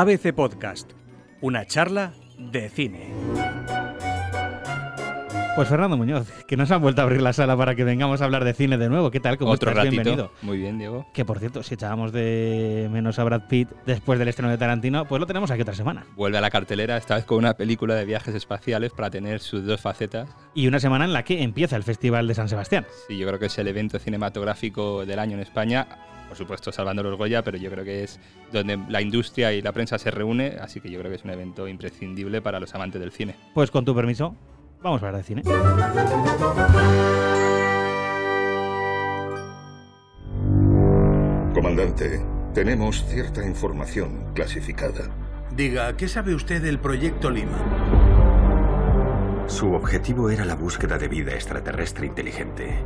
ABC Podcast, una charla de cine. Pues Fernando Muñoz, que nos han vuelto a abrir la sala para que vengamos a hablar de cine de nuevo. ¿Qué tal? ¿Cómo Otro estás? ratito. Bienvenido. Muy bien, Diego. Que por cierto, si echábamos de menos a Brad Pitt después del estreno de Tarantino, pues lo tenemos aquí otra semana. Vuelve a la cartelera, esta vez con una película de viajes espaciales para tener sus dos facetas. Y una semana en la que empieza el Festival de San Sebastián. Sí, yo creo que es el evento cinematográfico del año en España. Por supuesto, salvando los Goya, pero yo creo que es donde la industria y la prensa se reúne, así que yo creo que es un evento imprescindible para los amantes del cine. Pues con tu permiso, vamos a hablar de cine. Comandante, tenemos cierta información clasificada. Diga, ¿qué sabe usted del proyecto Lima? Su objetivo era la búsqueda de vida extraterrestre inteligente.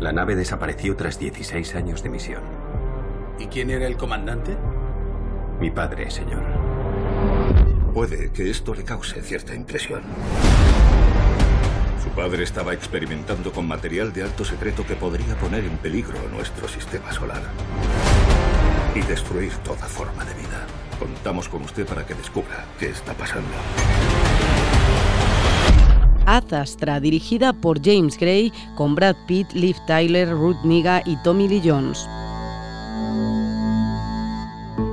La nave desapareció tras 16 años de misión. ¿Y quién era el comandante? Mi padre, señor. Puede que esto le cause cierta impresión. Su padre estaba experimentando con material de alto secreto que podría poner en peligro nuestro sistema solar y destruir toda forma de vida. Contamos con usted para que descubra qué está pasando. Ad Astra, dirigida por James Gray, con Brad Pitt, Liv Tyler, Ruth Niga y Tommy Lee Jones.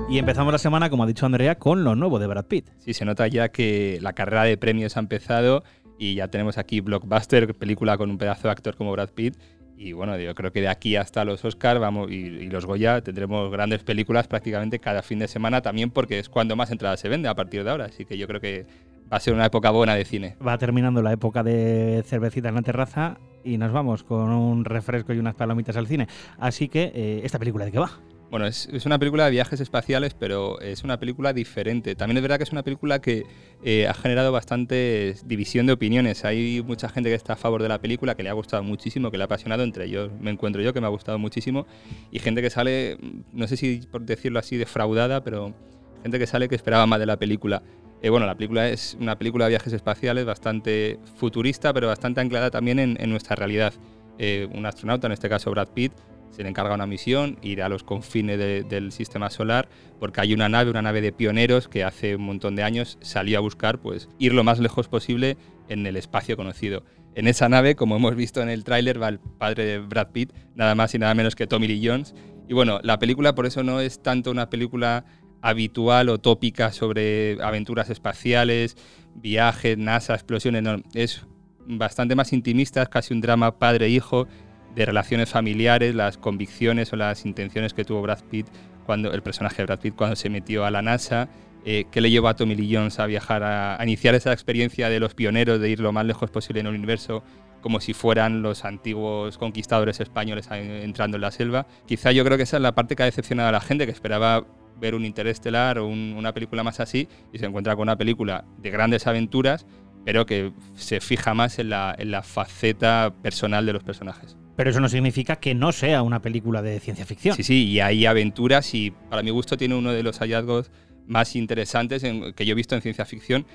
Y empezamos la semana, como ha dicho Andrea, con lo nuevo de Brad Pitt. Sí, se nota ya que la carrera de premios ha empezado y ya tenemos aquí Blockbuster, película con un pedazo de actor como Brad Pitt. Y bueno, yo creo que de aquí hasta los Oscars vamos, y, y los Goya tendremos grandes películas prácticamente cada fin de semana también porque es cuando más entradas se vende a partir de ahora. Así que yo creo que va a ser una época buena de cine. Va terminando la época de cervecita en la terraza y nos vamos con un refresco y unas palomitas al cine. Así que, eh, ¿esta película de qué va? Bueno, es, es, una película de viajes espaciales, pero es una película diferente. También es verdad que es una película que eh, ha generado bastante división de opiniones. Hay mucha gente que está a favor de la película, que le ha gustado muchísimo, que le ha apasionado. Entre ellos me encuentro yo, que me ha gustado muchísimo. Y gente que sale, no sé si por decirlo así, defraudada, pero gente que sale que esperaba más de la película. Eh, bueno, la película es una película de viajes espaciales bastante futurista, pero bastante anclada también en, nuestra realidad. Eh, un astronauta, en este caso Brad Pitt, se le encarga una misión, ir a los confines de, del sistema solar, porque hay una nave, una nave de pioneros que hace un montón de años salió a buscar pues, ir lo más lejos posible en el espacio conocido. En esa nave, como hemos visto en el tráiler, va el padre de Brad Pitt, nada más y nada menos que Tommy Lee Jones. Y bueno, la película por eso no es tanto una película habitual o tópica sobre aventuras espaciales, viajes, NASA, explosiones, es bastante más intimista, es casi un drama padre-hijo de relaciones familiares, las convicciones o las intenciones que tuvo Brad Pitt cuando el personaje de Brad Pitt cuando se metió a la NASA, eh, que le llevó a Tommy Lee Jones a viajar a, a, iniciar esa experiencia de los pioneros de ir lo más lejos posible en el universo como si fueran los antiguos conquistadores españoles entrando en la selva. Quizá yo creo que esa es la parte que ha decepcionado a la gente que esperaba ver un interestelar o un, una película más así y se encuentra con una película de grandes aventuras pero que se fija más en la, en la faceta personal de los personajes. Pero eso no significa que no sea una película de ciencia ficción. Sí, sí, y hay aventuras y para mi gusto tiene uno de los hallazgos más interesantes en, que yo he visto en ciencia ficción,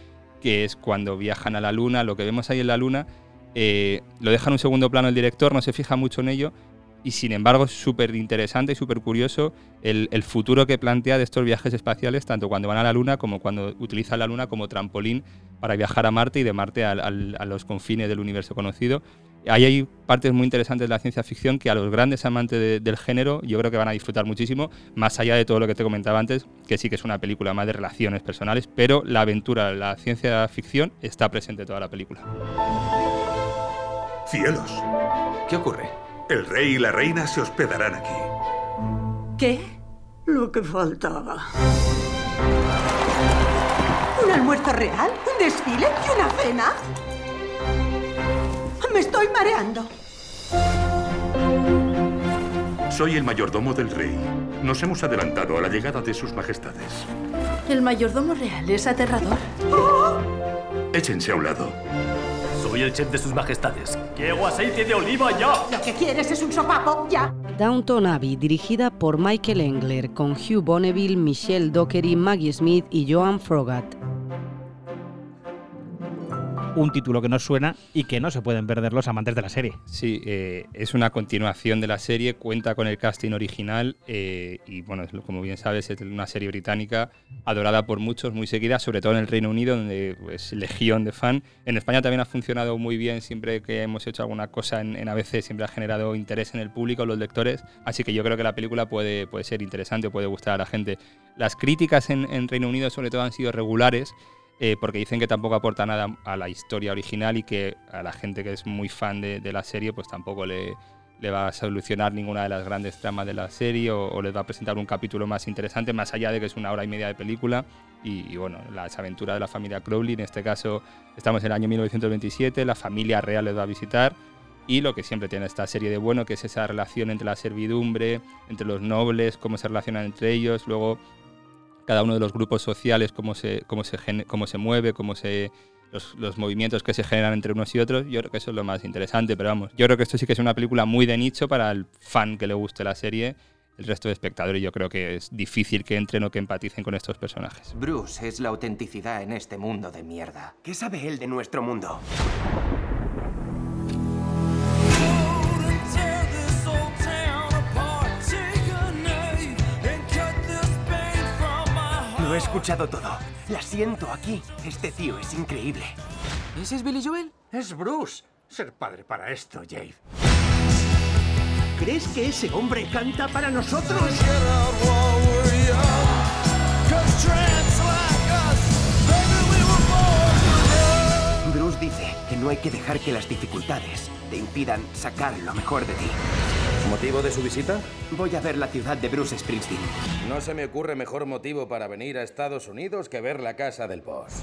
que es cuando viajan a la Luna, lo que vemos ahí en la Luna, eh, lo deja en un segundo plano el director, no se fija mucho en ello, y sin embargo es súper interesante y súper curioso el, el, futuro que plantea de estos viajes espaciales, tanto cuando van a la Luna como cuando utilizan la Luna como trampolín para viajar a Marte y de Marte al, al, a los confines del universo conocido. Ahí hay partes muy interesantes de la ciencia ficción que a los grandes amantes de, del género yo creo que van a disfrutar muchísimo, más allá de todo lo que te comentaba antes, que sí que es una película más de relaciones personales, pero la aventura, la ciencia ficción está presente en toda la película. Cielos. ¿Qué ocurre? El rey y la reina se hospedarán aquí. ¿Qué? Lo que faltaba. ¿Un almuerzo real? ¿Un desfile? ¿Y una cena? Me estoy mareando. Soy el mayordomo del rey. Nos hemos adelantado a la llegada de sus majestades. El mayordomo real es aterrador. ¡Oh! Échense a un lado. Soy el chef de sus majestades. ¡Quiero aceite de oliva ya! Lo que quieres es un sopapo, ya. Downton Abbey, dirigida por Michael Engler, con Hugh Bonneville, Michelle Dockery, Maggie Smith y Joan Frogat. Un título que nos suena y que no se pueden perder los amantes de la serie. Sí, eh, es una continuación de la serie, cuenta con el casting original eh, y bueno, como bien sabes, es una serie británica adorada por muchos, muy seguida, sobre todo en el Reino Unido, donde es pues, legión de fan. En España también ha funcionado muy bien, siempre que hemos hecho alguna cosa en, ABC siempre ha generado interés en el público, los lectores, así que yo creo que la película puede, puede ser interesante o puede gustar a la gente. Las críticas en, en Reino Unido sobre todo han sido regulares, eh, porque dicen que tampoco aporta nada a la historia original y que a la gente que es muy fan de, la serie pues tampoco le, va a solucionar ninguna de las grandes tramas de la serie o, o, les va a presentar un capítulo más interesante, más allá de que es una hora y media de película. Y, bueno, las aventuras de la familia Crowley, en este caso estamos en el año 1927, la familia real les va a visitar y lo que siempre tiene esta serie de bueno, que es esa relación entre la servidumbre, entre los nobles, cómo se relacionan entre ellos, luego cada uno de los grupos sociales, cómo se, cómo se, cómo se mueve, cómo se, los, los, movimientos que se generan entre unos y otros, yo creo que eso es lo más interesante, pero vamos, yo creo que esto sí que es una película muy de nicho para el fan que le guste la serie. El resto de espectadores yo creo que es difícil que entren o que empaticen con estos personajes. Bruce es la autenticidad en este mundo de mierda. ¿Qué sabe él de nuestro mundo? Lo he escuchado todo. La siento aquí. Este tío es increíble. ¿Ese es Billy Joel? Es Bruce. Ser padre para esto, Jade. ¿Crees que ese hombre canta para nosotros? Bruce dice que no hay que dejar que las dificultades te impidan sacar lo mejor de ti. ¿Motivo de su visita? Voy a ver la ciudad de Bruce Springsteen. No se me ocurre mejor motivo para venir a Estados Unidos que ver la casa del boss.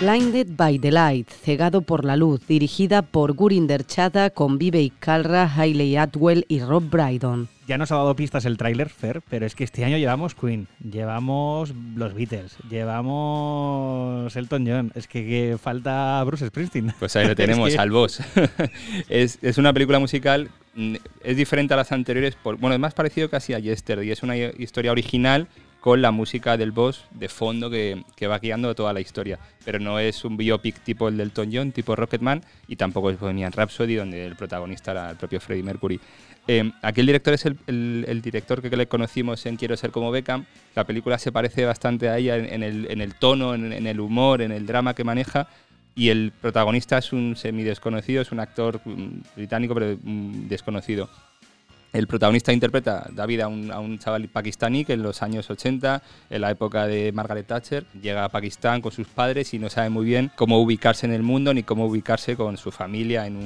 Blinded by the Light, Cegado por la Luz, dirigida por Gurinder Chadha con Vivek Kalra, Hailey Atwell y Rob Brydon. Ya nos ha dado pistas el tráiler, Fer, pero es que este año llevamos Queen, llevamos los Beatles, llevamos Elton John, es que, falta Bruce Springsteen. Pues ahí lo tenemos, al boss. es, es, una película musical, mm, es diferente a las anteriores, por, bueno, es más parecido casi a Yesterday, es una historia original con la música del boss de fondo que, que, va guiando toda la historia. Pero no es un biopic tipo el del Elton John, tipo Rocketman, y tampoco es Bohemian Rhapsody, donde el protagonista era el propio Freddie Mercury. Eh, aquí el director es el, director que le conocimos en Quiero ser como Beckham. La película se parece bastante a ella en, en, el, en tono, en, el humor, en el drama que maneja. Y el protagonista es un semi-desconocido, es un actor mm, británico, pero mm, desconocido. El protagonista interpreta da vida a un, a un, chaval pakistaní que en los años 80, en la época de Margaret Thatcher, llega a Pakistán con sus padres y no sabe muy bien cómo ubicarse en el mundo ni cómo ubicarse con su familia en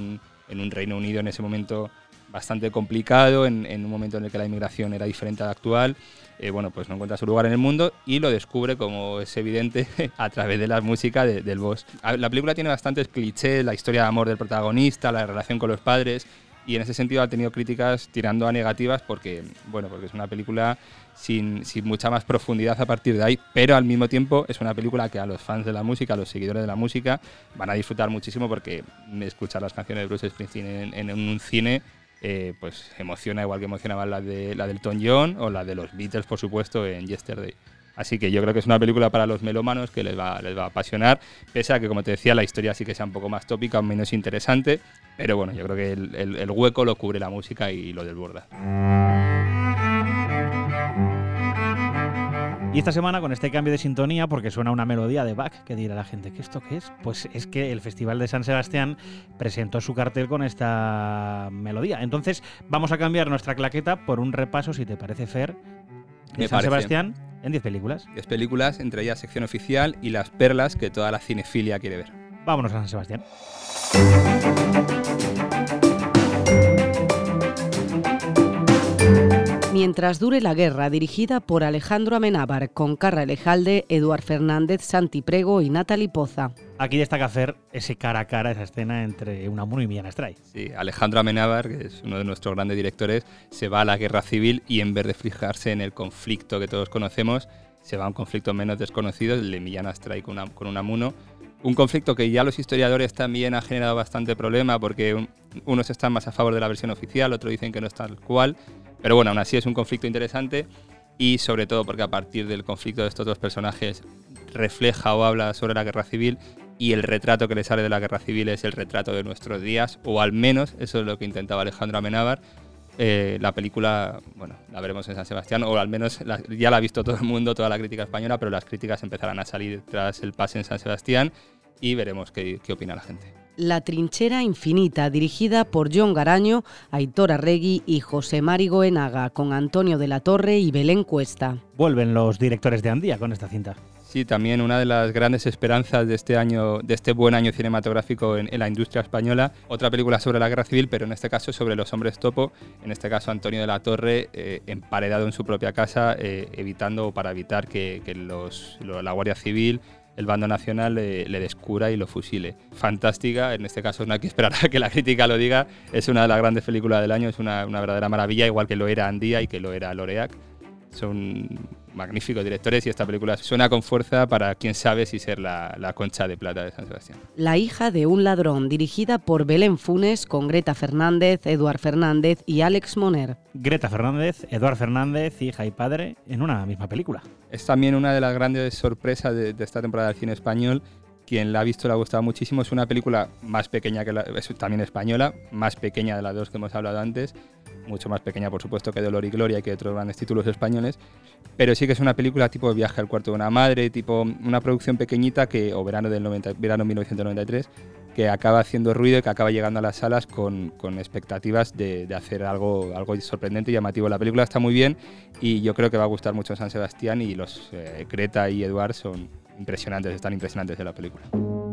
un, Reino Unido en ese momento bastante complicado, en, un momento en el que la inmigración era diferente a la actual. Eh, bueno, pues no encuentra su lugar en el mundo y lo descubre, como es evidente, a través de la música de, del boss. La película tiene bastantes clichés, la historia de amor del protagonista, la relación con los padres, y en ese sentido ha tenido críticas tirando a negativas porque, bueno, porque es una película sin, sin, mucha más profundidad a partir de ahí, pero al mismo tiempo es una película que a los fans de la música, a los seguidores de la música, van a disfrutar muchísimo porque escuchar las canciones de Bruce Springsteen en, un cine eh, pues emociona igual que emocionaban la de la del Tom John o la de los Beatles, por supuesto, en Yesterday. Así que yo creo que es una película para los melómanos que les va, les va a apasionar, pese a que, como te decía, la historia sí que sea un poco más tópica, menos interesante, pero bueno, yo creo que el, hueco lo cubre la música y lo desborda. Y esta semana con este cambio de sintonía, porque suena una melodía de Bach, que dirá la gente, ¿qué esto qué es? Pues es que el Festival de San Sebastián presentó su cartel con esta melodía. Entonces vamos a cambiar nuestra claqueta por un repaso, si te parece, Fer, de San. Sebastián en 10 películas. 10 películas, entre ellas sección oficial y las perlas que toda la cinefilia quiere ver. Vámonos a San Sebastián. Mientras dure la guerra, dirigida por Alejandro Amenábar, con Carra Elejalde, Eduard Fernández, Santi Prego y Natalie Poza. Aquí destaca Fer ese cara a cara, esa escena entre Unamuno y Millán Astray. Sí, Alejandro Amenábar, que es uno de nuestros grandes directores, se va a la guerra civil y en vez de fijarse en el conflicto que todos conocemos, se va a un conflicto menos desconocido, el de Millán Astray con, una, con Unamuno. Un conflicto que ya los historiadores también ha generado bastante problema porque unos están más a favor de la versión oficial, otros dicen que no es tal cual. Pero bueno, aún así es un conflicto interesante y sobre todo porque a partir del conflicto de estos dos personajes refleja o habla sobre la guerra civil y el retrato que le sale de la guerra civil es el retrato de nuestros días, o al menos eso es lo que intentaba Alejandro Amenábar. Eh, la película, bueno, la veremos en San Sebastián, o al menos ya la ha visto todo el mundo, toda la crítica española, pero las críticas empezarán a salir tras el pase en San Sebastián y veremos qué, qué opina la gente. La trinchera infinita, dirigida por John Garaño, Aitor Arregui y José Mari Goenaga, con Antonio de la Torre y Belén Cuesta. Vuelven los directores de Andía con esta cinta. Sí, también una de las grandes esperanzas de este año, de este buen año cinematográfico en, la industria española. Otra película sobre la guerra civil, pero en este caso sobre los hombres topo. En este caso Antonio de la Torre, eh, emparedado en su propia casa, eh, evitando o para evitar que, la Guardia Civil el bando nacional le, descubra y lo fusile. Fantástica, en este caso no hay que esperar a que la crítica lo diga, es una de las grandes películas del año, es una, una verdadera maravilla, igual que lo era Andía y que lo era Loreac. Son magníficos directores y esta película suena con fuerza para quien sabe si ser la, la, concha de plata de San Sebastián. La hija de un ladrón, dirigida por Belén Funes, con Greta Fernández, Eduard Fernández y Alex Moner. Greta Fernández, Eduard Fernández, hija y padre, en una misma película. Es también una de las grandes sorpresas de, esta temporada del cine español quien la ha visto le ha gustado muchísimo. Es una película más pequeña que la, es también española, más pequeña de las dos que hemos hablado antes, mucho más pequeña por supuesto que Dolor y Gloria y que otros grandes títulos españoles, pero sí que es una película tipo Viaje al cuarto de una madre, tipo una producción pequeñita que o verano del 90, verano 1993 que acaba haciendo ruido y que acaba llegando a las salas con, con expectativas de, hacer algo, algo sorprendente y llamativo. La película está muy bien y yo creo que va a gustar mucho San Sebastián y los eh, Creta y Eduard son impresionantes, están impresionantes de la película.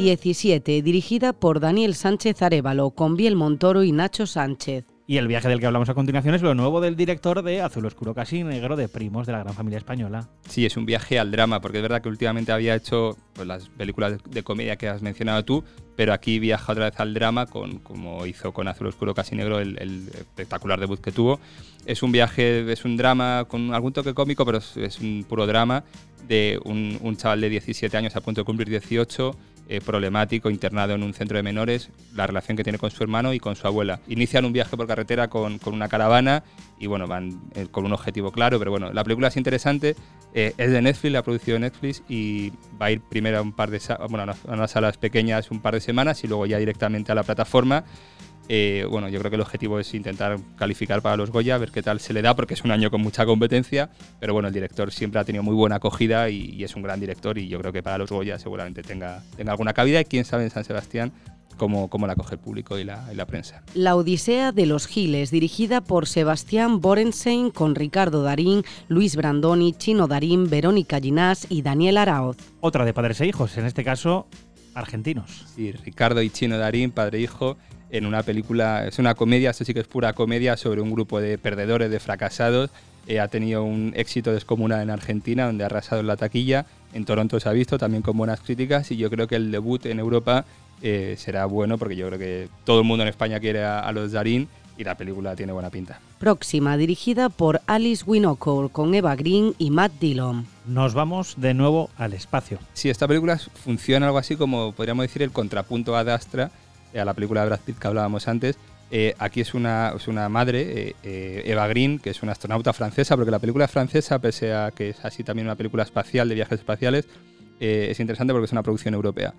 17, dirigida por Daniel Sánchez Arevalo, con Biel Montoro y Nacho Sánchez. Y el viaje del que hablamos a continuación es lo nuevo del director de Azul Oscuro Casi Negro de Primos de la Gran Familia Española. Sí, es un viaje al drama, porque es verdad que últimamente había hecho pues, las películas de comedia que has mencionado tú, pero aquí viaja otra vez al drama, con, como hizo con Azul Oscuro Casi Negro el, espectacular debut que tuvo. Es un viaje, es un drama con algún toque cómico, pero es, un puro drama de un, un chaval de 17 años a punto de cumplir 18 eh, problemático, internado en un centro de menores, la relación que tiene con su hermano y con su abuela. Inician un viaje por carretera con, con una caravana y bueno, van eh, con un objetivo claro, pero bueno, la película es interesante, eh, es de Netflix, la ha producido Netflix y va a ir primero a un par de bueno, a unas salas pequeñas un par de semanas y luego ya directamente a la plataforma. Eh, bueno, yo creo que el objetivo es intentar calificar para los Goya, ver qué tal se le da, porque es un año con mucha competencia, pero bueno, el director siempre ha tenido muy buena acogida y, es un gran director y yo creo que para los Goya seguramente tenga, tenga alguna cabida y quién sabe en San Sebastián cómo, cómo la coge el público y la, y la, prensa. La Odisea de los Giles, dirigida por Sebastián Borenstein con Ricardo Darín, Luis Brandoni, Chino Darín, Verónica Ginás y Daniel Araoz. Otra de padres e hijos, en este caso argentinos. Sí, Ricardo y Chino Darín, padre e hijo, en una película, es una comedia, esto sí que es pura comedia sobre un grupo de perdedores, de fracasados. Eh, ha tenido un éxito descomunal en Argentina, donde ha arrasado en la taquilla. En Toronto se ha visto también con buenas críticas y yo creo que el debut en Europa eh, será bueno porque yo creo que todo el mundo en España quiere a, los Darín y la película tiene buena pinta. Próxima, dirigida por Alice Winocour con Eva Green y Matt Dillon. Nos vamos de nuevo al espacio. Sí, esta película funciona algo así como podríamos decir el contrapunto a Dastra a la película de Brad Pitt que hablábamos antes. Eh, aquí es una, es una madre, eh, eh, Eva Green, que es una astronauta francesa, porque la película es francesa, pese a que es así también una película espacial de viajes espaciales, es interesante porque es una producción europea.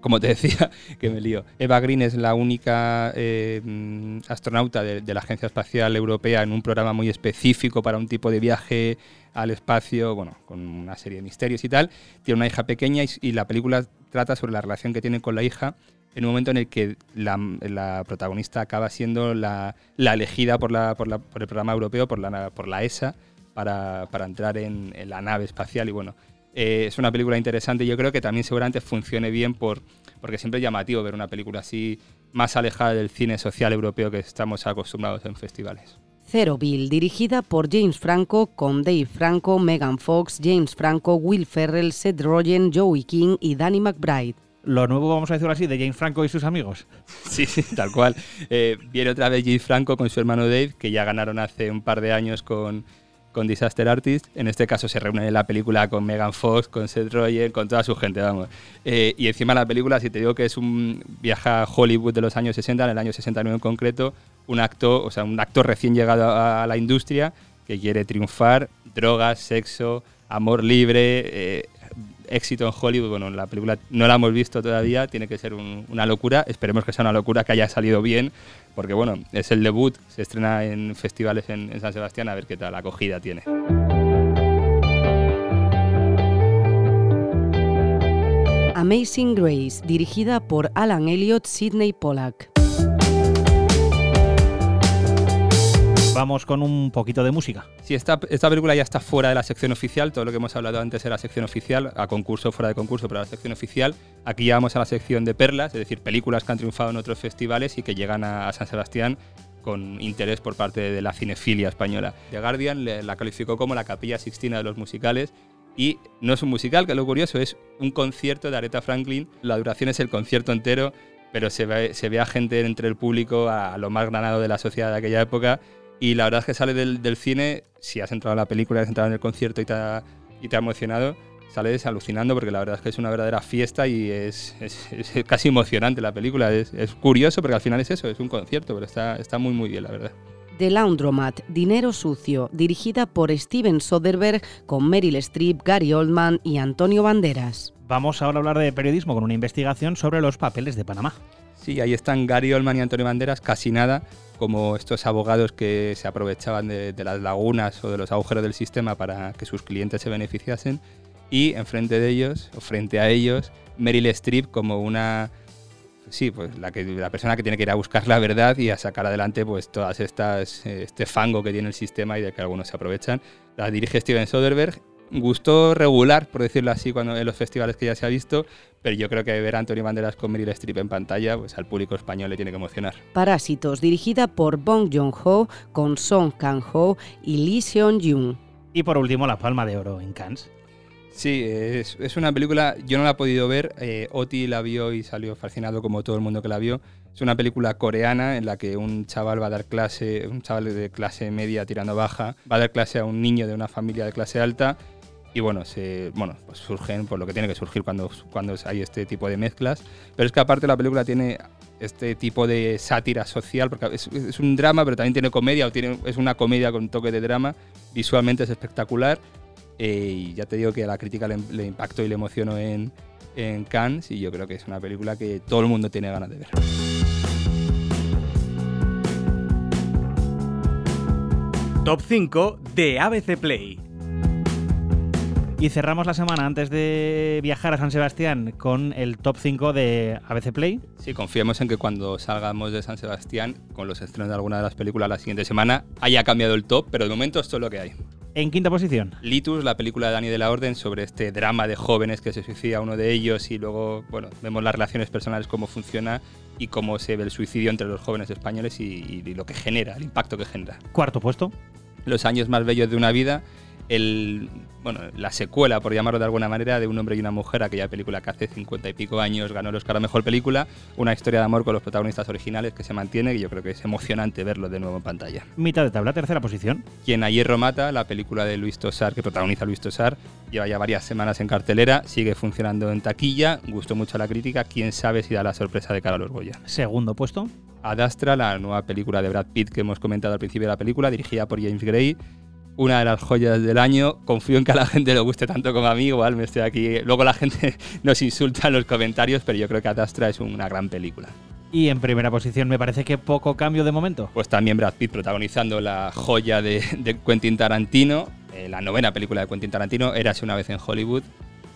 como te decía, que me lío, Eva Green es la única mm, astronauta de, de, la Agencia Espacial Europea en un programa muy específico para un tipo de viaje al espacio, bueno, con una serie de misterios y tal. Tiene una hija pequeña y, y la película trata sobre la relación que tiene con la hija en un momento en el que la, protagonista acaba siendo la, elegida por, el programa europeo, por la, ESA, para, entrar en, la nave espacial. Y bueno, eh, es una película interesante y yo creo que también seguramente funcione bien por, porque siempre es llamativo ver una película así más alejada del cine social europeo que estamos acostumbrados en festivales. Zero Bill, dirigida por James Franco, con Dave Franco, Megan Fox, James Franco, Will Ferrell, Seth Rogen, Joey King y Danny McBride lo nuevo, vamos a decirlo así, de James Franco y sus amigos. Sí, sí, tal cual. Eh, viene otra vez James Franco con su hermano Dave, que ya ganaron hace un par de años con, con Disaster Artist. En este caso se reúne en la película con Megan Fox, con Seth Rogen, con toda su gente, vamos. Eh, y encima la película, si te digo que es un viaje a Hollywood de los años 60, en el año 69 en concreto, un acto, o sea, un actor recién llegado a, la industria que quiere triunfar, drogas, sexo, amor libre, eh, éxito en Hollywood. Bueno, la película no la hemos visto todavía, tiene que ser una locura. Esperemos que sea una locura, que haya salido bien, porque bueno, es el debut, se estrena en festivales en, San Sebastián, a ver qué tal la acogida tiene. Amazing Grace, dirigida por Alan Elliott, Sidney Pollack. Vamos con un poquito de música. Sí, esta, esta película ya está fuera de la sección oficial. Todo lo que hemos hablado antes era sección oficial, a concurso, fuera de concurso, pero la sección oficial. Aquí ya vamos a la sección de perlas, es decir, películas que han triunfado en otros festivales y que llegan a, San Sebastián con interés por parte de la cinefilia española. The Guardian la calificó como la capilla sixtina de los musicales y no es un musical, que lo curioso es un concierto de Aretha Franklin. La duración es el concierto entero, pero se ve, se ve a gente entre el público, a lo más granado de la sociedad de aquella época, y la verdad es que sale del, cine, si has entrado en la película, has entrado en el concierto y te ha, y te ha emocionado, sales alucinando porque la verdad es que es una verdadera fiesta y es, es, casi emocionante la película. Es, es, curioso porque al final es eso, es un concierto, pero está, está muy muy bien la verdad. The Laundromat, Dinero Sucio, dirigida por Steven Soderbergh con Meryl Streep, Gary Oldman y Antonio Banderas. Vamos ahora a hablar de periodismo con una investigación sobre los papeles de Panamá. Sí, ahí están Gary Oldman y Antonio Banderas, casi nada, como estos abogados que se aprovechaban de, las lagunas o de los agujeros del sistema para que sus clientes se beneficiasen. Y enfrente de ellos, o frente a ellos, Meryl Streep como una sí, pues la, que, la persona que tiene que ir a buscar la verdad y a sacar adelante pues todas estas este fango que tiene el sistema y de que algunos se aprovechan. La dirige Steven Soderbergh gustó regular, por decirlo así, cuando en los festivales que ya se ha visto, pero yo creo que ver a Antonio Banderas con Meryl Streep en pantalla, pues al público español le tiene que emocionar. Parásitos, dirigida por Bong Joon-ho, con Song Kang-ho y Lee Seon-jung. Y por último, La Palma de Oro en Cannes. Sí, es, es una película, yo no la he podido ver, eh, Oti la vio y salió fascinado como todo el mundo que la vio. Es una película coreana en la que un chaval va a dar clase, un chaval de clase media tirando baja, va a dar clase a un niño de una familia de clase alta y bueno, se, bueno pues surgen por lo que tiene que surgir cuando, cuando hay este tipo de mezclas. Pero es que aparte la película tiene este tipo de sátira social, porque es, un drama, pero también tiene comedia, o tiene, es una comedia con toque de drama. Visualmente es espectacular. Eh, y ya te digo que a la crítica le, le impactó y le emocionó en, en Cannes, y yo creo que es una película que todo el mundo tiene ganas de ver. Top 5 de ABC Play. Y cerramos la semana antes de viajar a San Sebastián con el top 5 de ABC Play. Sí, confiemos en que cuando salgamos de San Sebastián, con los estrenos de alguna de las películas la siguiente semana, haya cambiado el top, pero de momento esto es lo que hay. En quinta posición. Litus, la película de Dani de la Orden sobre este drama de jóvenes que se suicida uno de ellos y luego, bueno, vemos las relaciones personales, cómo funciona y cómo se ve el suicidio entre los jóvenes españoles y, y lo que genera, el impacto que genera. Cuarto puesto. Los años más bellos de una vida el, bueno, la secuela, por llamarlo de alguna manera, de Un hombre y una mujer, aquella película que hace cincuenta y pico años ganó el Oscar a Mejor Película, una historia de amor con los protagonistas originales que se mantiene y yo creo que es emocionante verlo de nuevo en pantalla. Mitad de tabla, tercera posición. Quien a hierro mata, la película de Luis Tosar, que protagoniza Luis Tosar, lleva ya varias semanas en cartelera, sigue funcionando en taquilla, gustó mucho a la crítica, quién sabe si da la sorpresa de cara a los Goya. Segundo puesto. Adastra, la nueva película de Brad Pitt que hemos comentado al principio de la película, dirigida por James Gray, una de las joyas del año. Confío en que a la gente le guste tanto como a mí, igual me estoy aquí. Luego la gente nos insulta en los comentarios, pero yo creo que Adastra es una gran película. Y en primera posición me parece que poco cambio de momento. Pues también Brad Pitt protagonizando la joya de, Quentin Tarantino, eh, la novena película de Quentin Tarantino, Érase una vez en Hollywood.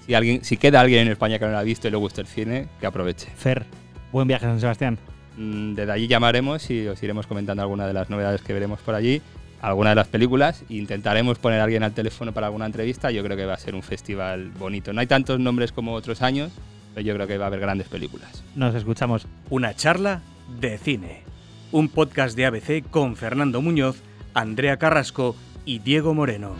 Si, alguien, si queda alguien en España que no la ha visto y le gusta el cine, que aproveche. Fer, buen viaje a San Sebastián. Mm, desde allí llamaremos y os iremos comentando algunas de las novedades que veremos por allí alguna de las películas. Intentaremos poner a alguien al teléfono para alguna entrevista. Yo creo que va a ser un festival bonito. No hay tantos nombres como otros años, pero yo creo que va a haber grandes películas. Nos escuchamos. Una charla de cine. Un podcast de ABC con Fernando Muñoz, Andrea Carrasco y Diego Moreno.